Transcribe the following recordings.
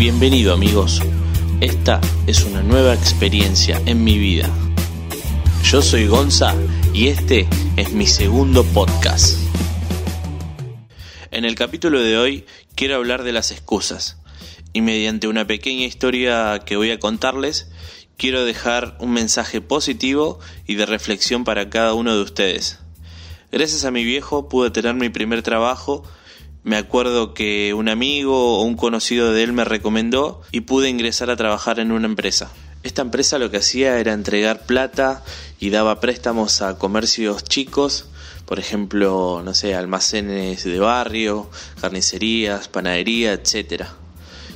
Bienvenido amigos, esta es una nueva experiencia en mi vida. Yo soy Gonza y este es mi segundo podcast. En el capítulo de hoy quiero hablar de las excusas y mediante una pequeña historia que voy a contarles quiero dejar un mensaje positivo y de reflexión para cada uno de ustedes. Gracias a mi viejo pude tener mi primer trabajo me acuerdo que un amigo o un conocido de él me recomendó y pude ingresar a trabajar en una empresa. Esta empresa lo que hacía era entregar plata y daba préstamos a comercios chicos, por ejemplo, no sé, almacenes de barrio, carnicerías, panadería, etcétera.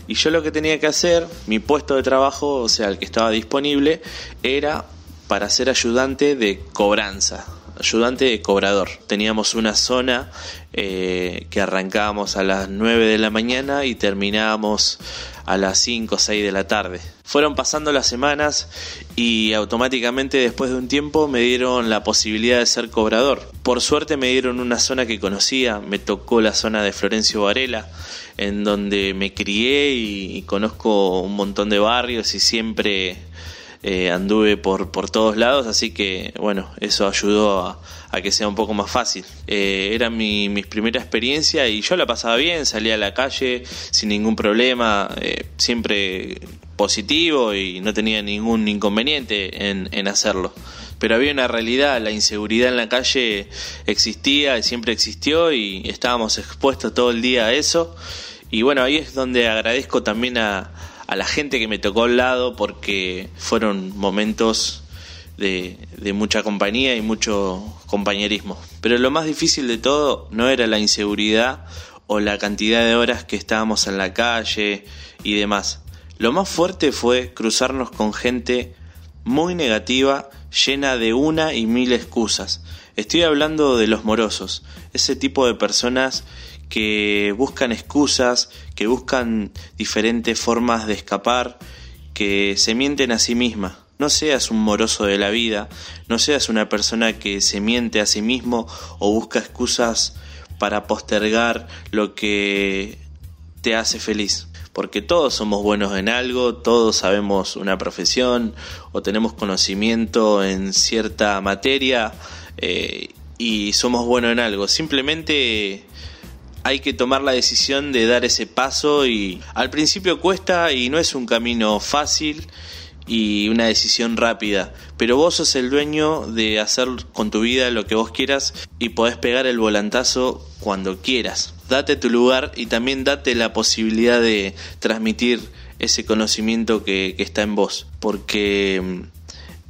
Y yo lo que tenía que hacer, mi puesto de trabajo, o sea, el que estaba disponible, era para ser ayudante de cobranza, ayudante de cobrador. Teníamos una zona eh, que arrancábamos a las 9 de la mañana y terminábamos a las 5 o 6 de la tarde. Fueron pasando las semanas y automáticamente después de un tiempo me dieron la posibilidad de ser cobrador. Por suerte me dieron una zona que conocía, me tocó la zona de Florencio Varela, en donde me crié y conozco un montón de barrios y siempre eh, anduve por, por todos lados, así que bueno, eso ayudó a, que sea un poco más fácil. Eh, era mi, mi, primera experiencia y yo la pasaba bien, salía a la calle sin ningún problema, eh, siempre positivo y no tenía ningún inconveniente en, en hacerlo pero había una realidad, la inseguridad en la calle existía, siempre existió y estábamos expuestos todo el día a eso. Y bueno, ahí es donde agradezco también a, a la gente que me tocó al lado porque fueron momentos de, de, mucha compañía y mucho compañerismo. Pero lo más difícil de todo no era la inseguridad o la cantidad de horas que estábamos en la calle y demás. Lo más fuerte fue cruzarnos con gente muy negativa, llena de una y mil excusas. Estoy hablando de los morosos, ese tipo de personas que buscan excusas, que buscan diferentes formas de escapar, que se mienten a sí misma. No seas un moroso de la vida, no seas una persona que se miente a sí mismo o busca excusas para postergar lo que te hace feliz. Porque todos somos buenos en algo, todos sabemos una profesión o tenemos conocimiento en cierta materia eh, y somos buenos en algo. Simplemente hay que tomar la decisión de dar ese paso y al principio cuesta y no es un camino fácil y una decisión rápida, pero vos sos el dueño de hacer con tu vida lo que vos quieras y podés pegar el volantazo cuando quieras. Date tu lugar y también date la posibilidad de transmitir ese conocimiento que, que está en vos, porque mm,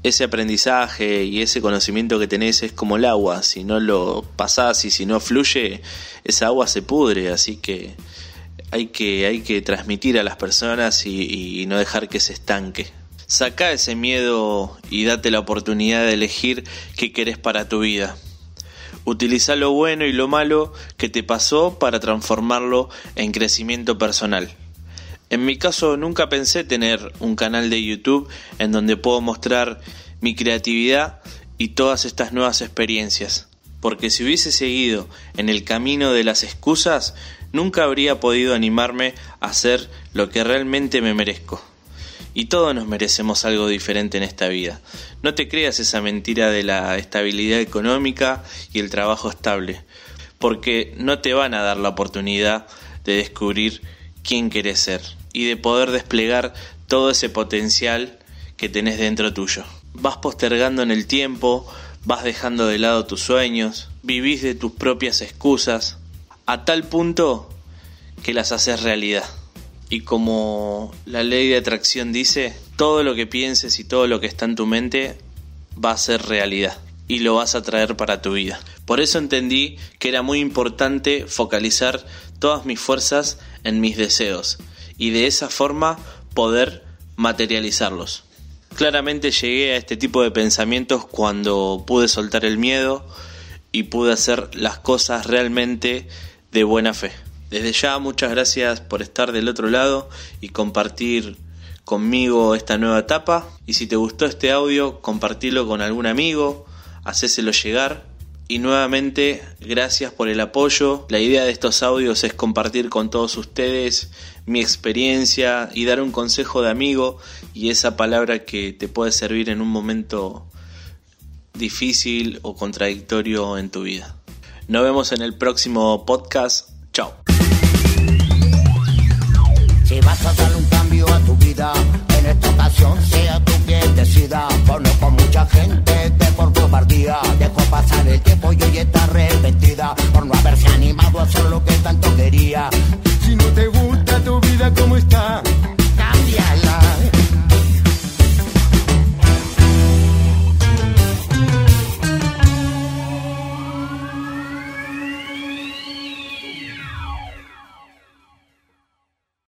ese aprendizaje y ese conocimiento que tenés es como el agua, si no lo pasás y si no fluye, esa agua se pudre, así que hay que, hay que transmitir a las personas y, no dejar que se estanque. Saca ese miedo y date la oportunidad de elegir qué querés para tu vida. Utiliza lo bueno y lo malo que te pasó para transformarlo en crecimiento personal. En mi caso nunca pensé tener un canal de YouTube en donde puedo mostrar mi creatividad y todas estas nuevas experiencias, porque si hubiese seguido en el camino de las excusas, nunca habría podido animarme a hacer lo que realmente me merezco. Y todos nos merecemos algo diferente en esta vida. No te creas esa mentira de la estabilidad económica y el trabajo estable, porque no te van a dar la oportunidad de descubrir quién querés ser y de poder desplegar todo ese potencial que tenés dentro tuyo. Vas postergando en el tiempo, vas dejando de lado tus sueños, vivís de tus propias excusas, a tal punto que las haces realidad. Y como la ley de atracción dice, todo lo que pienses y todo lo que está en tu mente va a ser realidad y lo vas a traer para tu vida. Por eso entendí que era muy importante focalizar todas mis fuerzas en mis deseos y de esa forma poder materializarlos. Claramente llegué a este tipo de pensamientos cuando pude soltar el miedo y pude hacer las cosas realmente de buena fe. Desde ya muchas gracias por estar del otro lado y compartir conmigo esta nueva etapa. Y si te gustó este audio, compartilo con algún amigo, hacéselo llegar Y nuevamente, gracias por el apoyo. La idea de estos audios es compartir con todos ustedes mi experiencia y dar un consejo de amigo y esa palabra que te puede servir en un momento difícil o contradictorio en tu vida. Nos vemos en el próximo podcast. Chao en esta ocasión sea tú quien decida. Ponlo con mucha gente que por cobardía dejó pasar el tiempo y hoy está arrepentida por no haberse animado a hacer lo que